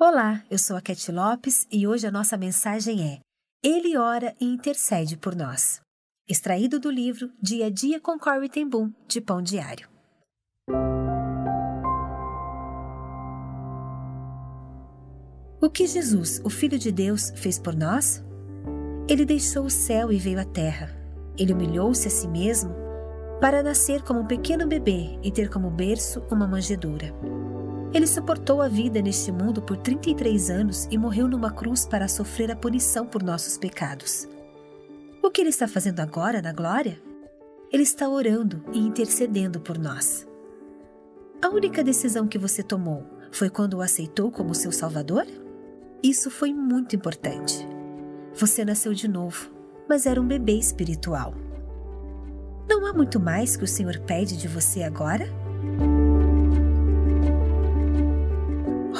Olá, eu sou a Cat Lopes e hoje a nossa mensagem é Ele ora e intercede por nós. Extraído do livro Dia a Dia com Corey Ten Boom, de Pão Diário. O que Jesus, o Filho de Deus, fez por nós? Ele deixou o céu e veio à terra. Ele humilhou-se a si mesmo para nascer como um pequeno bebê e ter como berço uma manjedoura. Ele suportou a vida neste mundo por 33 anos e morreu numa cruz para sofrer a punição por nossos pecados. O que ele está fazendo agora na glória? Ele está orando e intercedendo por nós. A única decisão que você tomou foi quando o aceitou como seu Salvador? Isso foi muito importante. Você nasceu de novo, mas era um bebê espiritual. Não há muito mais que o Senhor pede de você agora?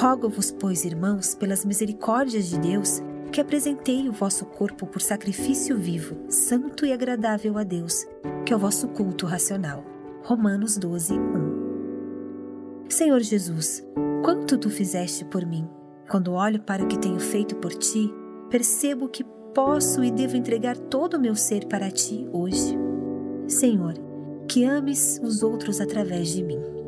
Rogo-vos, pois, irmãos, pelas misericórdias de Deus, que apresentei o vosso corpo por sacrifício vivo, santo e agradável a Deus, que é o vosso culto racional. Romanos 12, 1. Senhor Jesus, quanto tu fizeste por mim. Quando olho para o que tenho feito por ti, percebo que posso e devo entregar todo o meu ser para ti hoje. Senhor, que ames os outros através de mim.